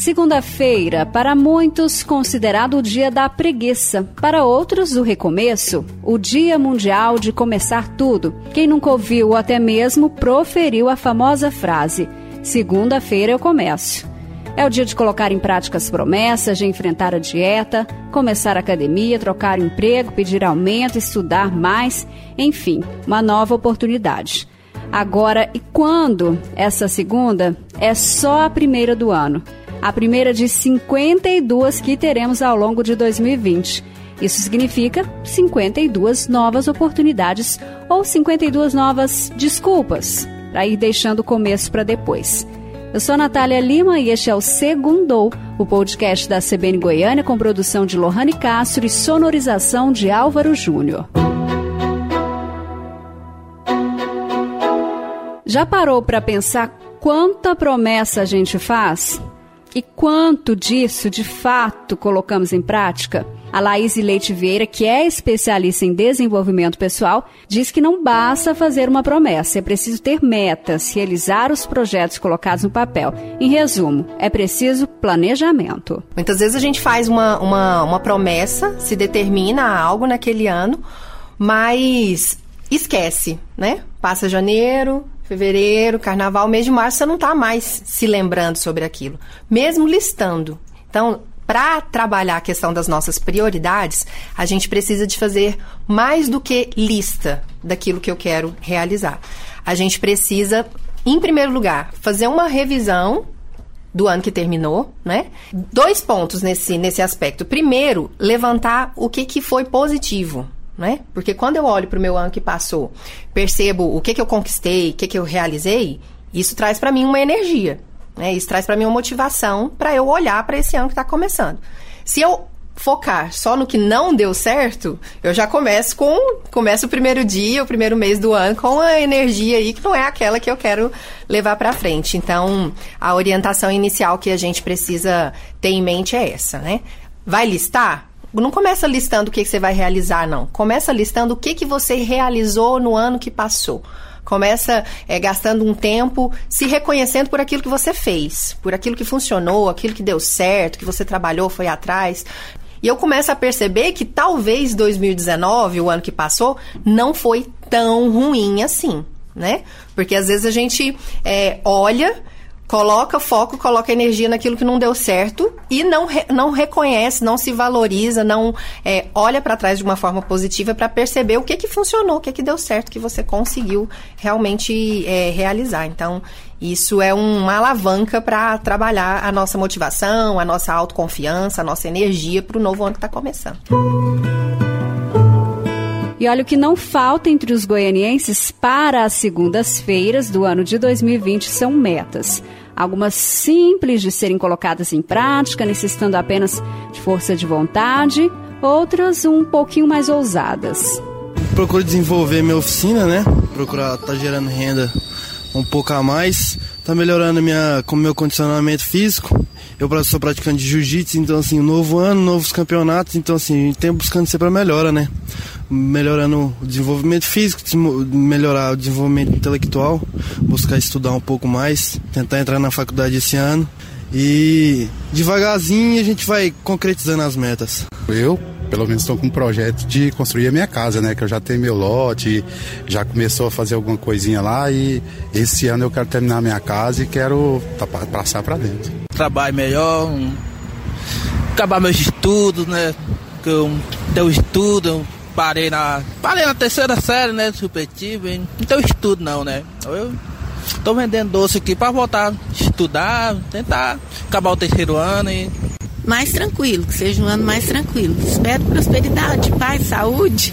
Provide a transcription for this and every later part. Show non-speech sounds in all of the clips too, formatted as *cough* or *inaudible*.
Segunda-feira, para muitos, considerado o dia da preguiça. Para outros, o recomeço, o Dia Mundial de Começar Tudo. Quem nunca ouviu ou até mesmo proferiu a famosa frase: Segunda-feira eu começo. É o dia de colocar em prática as promessas, de enfrentar a dieta, começar a academia, trocar emprego, pedir aumento, estudar mais, enfim, uma nova oportunidade. Agora, e quando essa segunda é só a primeira do ano? A primeira de 52 que teremos ao longo de 2020. Isso significa 52 novas oportunidades ou 52 novas desculpas para ir deixando o começo para depois. Eu sou Natália Lima e este é o Segundou, o podcast da CBN Goiânia com produção de Lohane Castro e sonorização de Álvaro Júnior. Já parou para pensar quanta promessa a gente faz? E quanto disso, de fato, colocamos em prática? A Laís Leite Vieira, que é especialista em desenvolvimento pessoal, diz que não basta fazer uma promessa, é preciso ter metas, realizar os projetos colocados no papel. Em resumo, é preciso planejamento. Muitas vezes a gente faz uma, uma, uma promessa, se determina algo naquele ano, mas esquece, né? Passa janeiro, fevereiro, carnaval, mês de março, você não está mais se lembrando sobre aquilo, mesmo listando. Então, para trabalhar a questão das nossas prioridades, a gente precisa de fazer mais do que lista daquilo que eu quero realizar. A gente precisa, em primeiro lugar, fazer uma revisão do ano que terminou, né? Dois pontos nesse, nesse aspecto. Primeiro, levantar o que, que foi positivo né? Porque quando eu olho para o meu ano que passou, percebo o que, que eu conquistei, o que, que eu realizei, isso traz para mim uma energia, né? Isso traz para mim uma motivação para eu olhar para esse ano que está começando. Se eu focar só no que não deu certo, eu já começo com começo o primeiro dia, o primeiro mês do ano com a energia aí que não é aquela que eu quero levar para frente. Então, a orientação inicial que a gente precisa ter em mente é essa, né? Vai listar? Não começa listando o que, que você vai realizar, não. Começa listando o que, que você realizou no ano que passou. Começa é, gastando um tempo se reconhecendo por aquilo que você fez, por aquilo que funcionou, aquilo que deu certo, que você trabalhou, foi atrás. E eu começo a perceber que talvez 2019, o ano que passou, não foi tão ruim assim, né? Porque às vezes a gente é, olha coloca foco, coloca energia naquilo que não deu certo e não, re, não reconhece, não se valoriza, não é, olha para trás de uma forma positiva para perceber o que que funcionou, o que que deu certo, que você conseguiu realmente é, realizar. Então, isso é uma alavanca para trabalhar a nossa motivação, a nossa autoconfiança, a nossa energia para o novo ano que está começando. E olha o que não falta entre os goianienses para as segundas-feiras do ano de 2020 são metas algumas simples de serem colocadas em prática, necessitando apenas de força de vontade, outras um pouquinho mais ousadas. Procuro desenvolver minha oficina, né? Procurar estar tá gerando renda um pouco a mais, tá melhorando minha, com meu condicionamento físico. Eu sou praticante de jiu-jitsu, então assim, novo ano, novos campeonatos, então assim, a gente tem buscando sempre a melhora, né? Melhorando o desenvolvimento físico, melhorar o desenvolvimento intelectual, buscar estudar um pouco mais, tentar entrar na faculdade esse ano. E devagarzinho a gente vai concretizando as metas. Eu, pelo menos, estou com um projeto de construir a minha casa, né? Que eu já tenho meu lote, já começou a fazer alguma coisinha lá e esse ano eu quero terminar a minha casa e quero passar para dentro. Trabalho melhor, um... acabar meus estudos, né? Que eu tenho estudo, parei na. Parei na terceira série, né? Supletivo, hein? Tenho estudo não, né? Eu tô vendendo doce aqui para voltar estudar, tentar acabar o terceiro ano e. Mais tranquilo, que seja um ano mais tranquilo. Espero prosperidade, paz, saúde.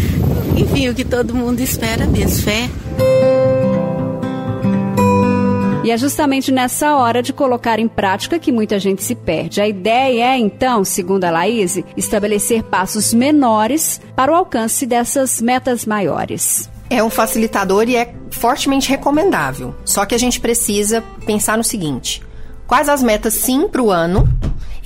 *laughs* Enfim, o que todo mundo espera mesmo, fé. E é justamente nessa hora de colocar em prática que muita gente se perde. A ideia é, então, segundo a Laís, estabelecer passos menores para o alcance dessas metas maiores. É um facilitador e é fortemente recomendável. Só que a gente precisa pensar no seguinte: quais as metas sim para o ano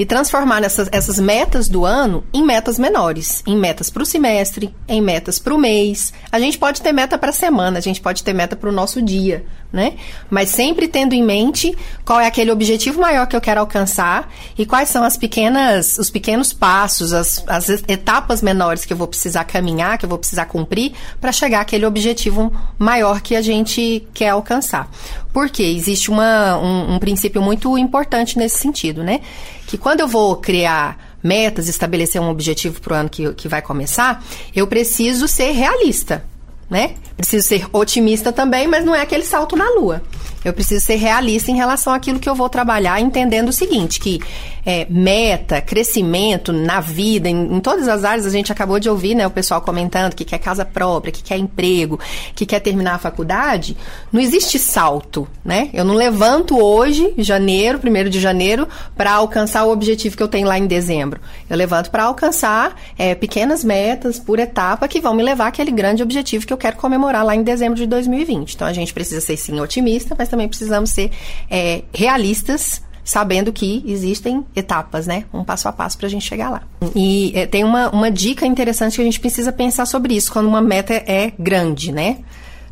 e transformar essas, essas metas do ano em metas menores, em metas para o semestre, em metas para o mês. A gente pode ter meta para a semana, a gente pode ter meta para o nosso dia, né? Mas sempre tendo em mente qual é aquele objetivo maior que eu quero alcançar e quais são as pequenas, os pequenos passos, as, as etapas menores que eu vou precisar caminhar, que eu vou precisar cumprir para chegar àquele objetivo maior que a gente quer alcançar. Porque existe uma, um, um princípio muito importante nesse sentido, né? Que quando eu vou criar metas, estabelecer um objetivo para o ano que, que vai começar, eu preciso ser realista, né? Preciso ser otimista também, mas não é aquele salto na lua. Eu preciso ser realista em relação àquilo que eu vou trabalhar, entendendo o seguinte, que é, meta, crescimento na vida, em, em, todas as áreas, a gente acabou de ouvir, né, o pessoal comentando que quer casa própria, que quer emprego, que quer terminar a faculdade, não existe salto, né? Eu não levanto hoje, janeiro, primeiro de janeiro, para alcançar o objetivo que eu tenho lá em dezembro. Eu levanto para alcançar é, pequenas metas por etapa que vão me levar àquele grande objetivo que eu quero comemorar lá em dezembro de 2020. Então a gente precisa ser sim otimista, mas também precisamos ser é, realistas sabendo que existem etapas, né? Um passo a passo para a gente chegar lá. E é, tem uma, uma dica interessante que a gente precisa pensar sobre isso quando uma meta é grande, né?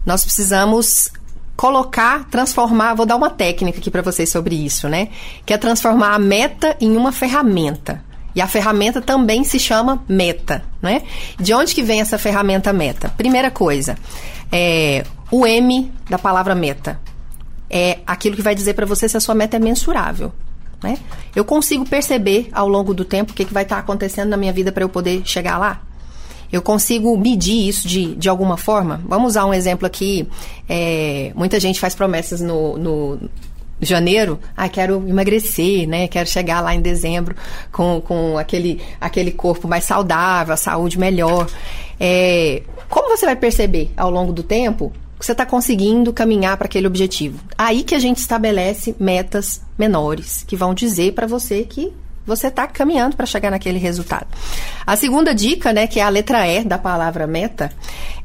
Nós precisamos colocar, transformar, vou dar uma técnica aqui para vocês sobre isso, né? Que é transformar a meta em uma ferramenta. E a ferramenta também se chama meta, né? De onde que vem essa ferramenta meta? Primeira coisa, é o M da palavra meta é aquilo que vai dizer para você se a sua meta é mensurável. Né? Eu consigo perceber ao longo do tempo o que, que vai estar tá acontecendo na minha vida para eu poder chegar lá? Eu consigo medir isso de, de alguma forma? Vamos usar um exemplo aqui. É, muita gente faz promessas no, no janeiro, ah, quero emagrecer, né? Quero chegar lá em dezembro com, com aquele, aquele corpo mais saudável, a saúde melhor. É, como você vai perceber ao longo do tempo você está conseguindo caminhar para aquele objetivo. Aí que a gente estabelece metas menores, que vão dizer para você que você está caminhando para chegar naquele resultado. A segunda dica, né, que é a letra E da palavra meta,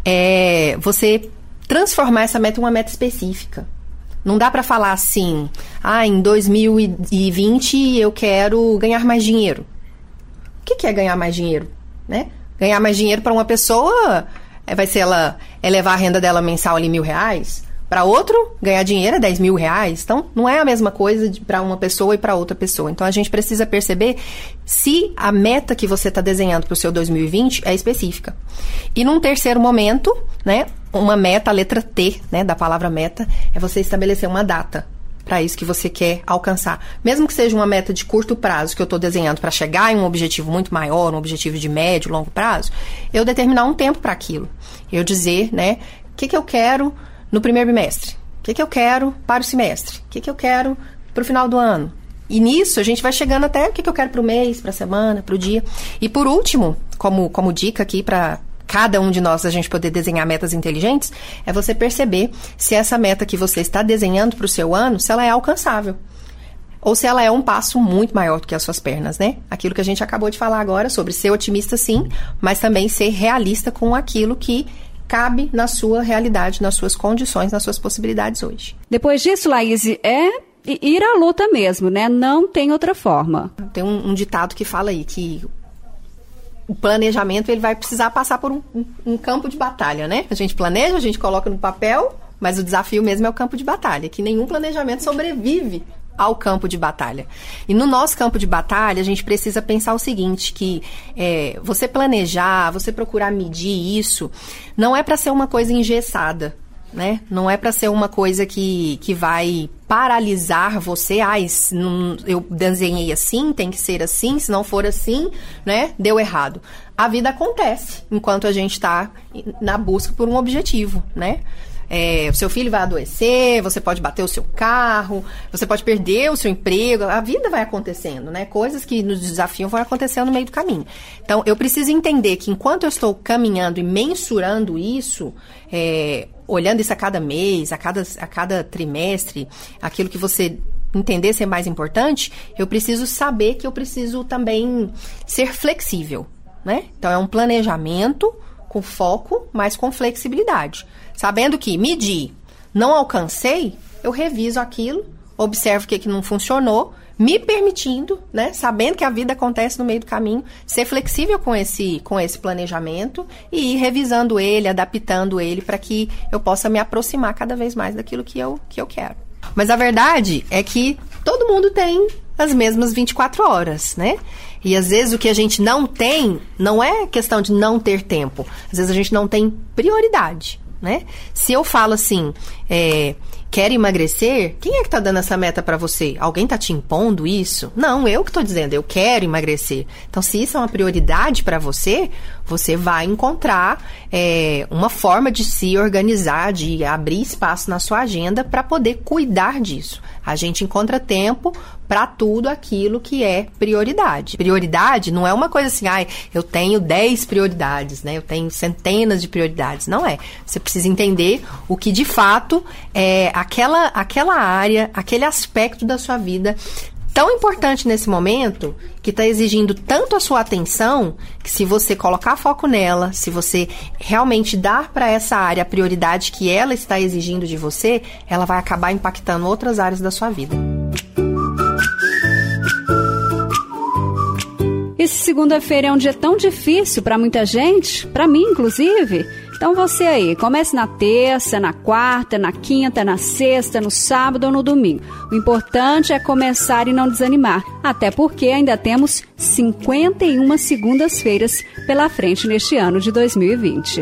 é você transformar essa meta em uma meta específica. Não dá para falar assim, ah, em 2020 eu quero ganhar mais dinheiro. O que, que é ganhar mais dinheiro? Né? Ganhar mais dinheiro para uma pessoa é, vai ser ela elevar a renda dela mensal ali mil reais. Para outro, ganhar dinheiro é 10 mil reais. Então, não é a mesma coisa para uma pessoa e para outra pessoa. Então, a gente precisa perceber se a meta que você está desenhando para o seu 2020 é específica. E num terceiro momento, né, uma meta, a letra T, né, da palavra meta, é você estabelecer uma data para isso que você quer alcançar. Mesmo que seja uma meta de curto prazo que eu estou desenhando para chegar em um objetivo muito maior, um objetivo de médio, longo prazo, eu determinar um tempo para aquilo. Eu dizer, né, o que, que eu quero no primeiro bimestre, o que, que eu quero para o semestre, o que, que eu quero para o final do ano. E nisso a gente vai chegando até o que, que eu quero para o mês, para a semana, para o dia. E por último, como, como dica aqui para cada um de nós a gente poder desenhar metas inteligentes, é você perceber se essa meta que você está desenhando para o seu ano, se ela é alcançável. Ou se ela é um passo muito maior do que as suas pernas, né? Aquilo que a gente acabou de falar agora sobre ser otimista sim, mas também ser realista com aquilo que cabe na sua realidade, nas suas condições, nas suas possibilidades hoje. Depois disso, Laís, é ir à luta mesmo, né? Não tem outra forma. Tem um, um ditado que fala aí que o planejamento ele vai precisar passar por um, um, um, campo de batalha, né? A gente planeja, a gente coloca no papel, mas o desafio mesmo é o campo de batalha, que nenhum planejamento sobrevive ao campo de batalha. E no nosso campo de batalha, a gente precisa pensar o seguinte, que é, você planejar, você procurar medir isso, não é para ser uma coisa engessada né? Não é para ser uma coisa que, que vai paralisar você. Ah, não, eu desenhei assim, tem que ser assim, se não for assim, né? Deu errado. A vida acontece enquanto a gente está na busca por um objetivo, né? É, o seu filho vai adoecer, você pode bater o seu carro, você pode perder o seu emprego, a vida vai acontecendo, né? Coisas que nos desafiam vão acontecendo no meio do caminho. Então, eu preciso entender que enquanto eu estou caminhando e mensurando isso, é, olhando isso a cada mês, a cada, a cada trimestre, aquilo que você entender ser mais importante, eu preciso saber que eu preciso também ser flexível, né? Então, é um planejamento com foco, mas com flexibilidade. Sabendo que medir, não alcancei, eu reviso aquilo, observo o que, que não funcionou, me permitindo, né, sabendo que a vida acontece no meio do caminho, ser flexível com esse, com esse planejamento e ir revisando ele, adaptando ele para que eu possa me aproximar cada vez mais daquilo que eu, que eu quero. Mas a verdade é que todo mundo tem as mesmas 24 horas, né? E às vezes o que a gente não tem não é questão de não ter tempo. Às vezes a gente não tem prioridade, né? Se eu falo assim, é, quer emagrecer, quem é que está dando essa meta para você? Alguém está te impondo isso? Não, eu que estou dizendo, eu quero emagrecer. Então, se isso é uma prioridade para você, você vai encontrar é, uma forma de se organizar, de abrir espaço na sua agenda para poder cuidar disso. A gente encontra tempo para tudo aquilo que é prioridade. Prioridade não é uma coisa assim, ai, eu tenho 10 prioridades, né? Eu tenho centenas de prioridades. Não é. Você precisa entender o que de fato é aquela, aquela área, aquele aspecto da sua vida tão importante nesse momento, que está exigindo tanto a sua atenção, que se você colocar foco nela, se você realmente dar para essa área a prioridade que ela está exigindo de você, ela vai acabar impactando outras áreas da sua vida. Esse segunda-feira é um dia tão difícil para muita gente, para mim inclusive. Então você aí, comece na terça, na quarta, na quinta, na sexta, no sábado ou no domingo. O importante é começar e não desanimar, até porque ainda temos 51 segundas-feiras pela frente neste ano de 2020.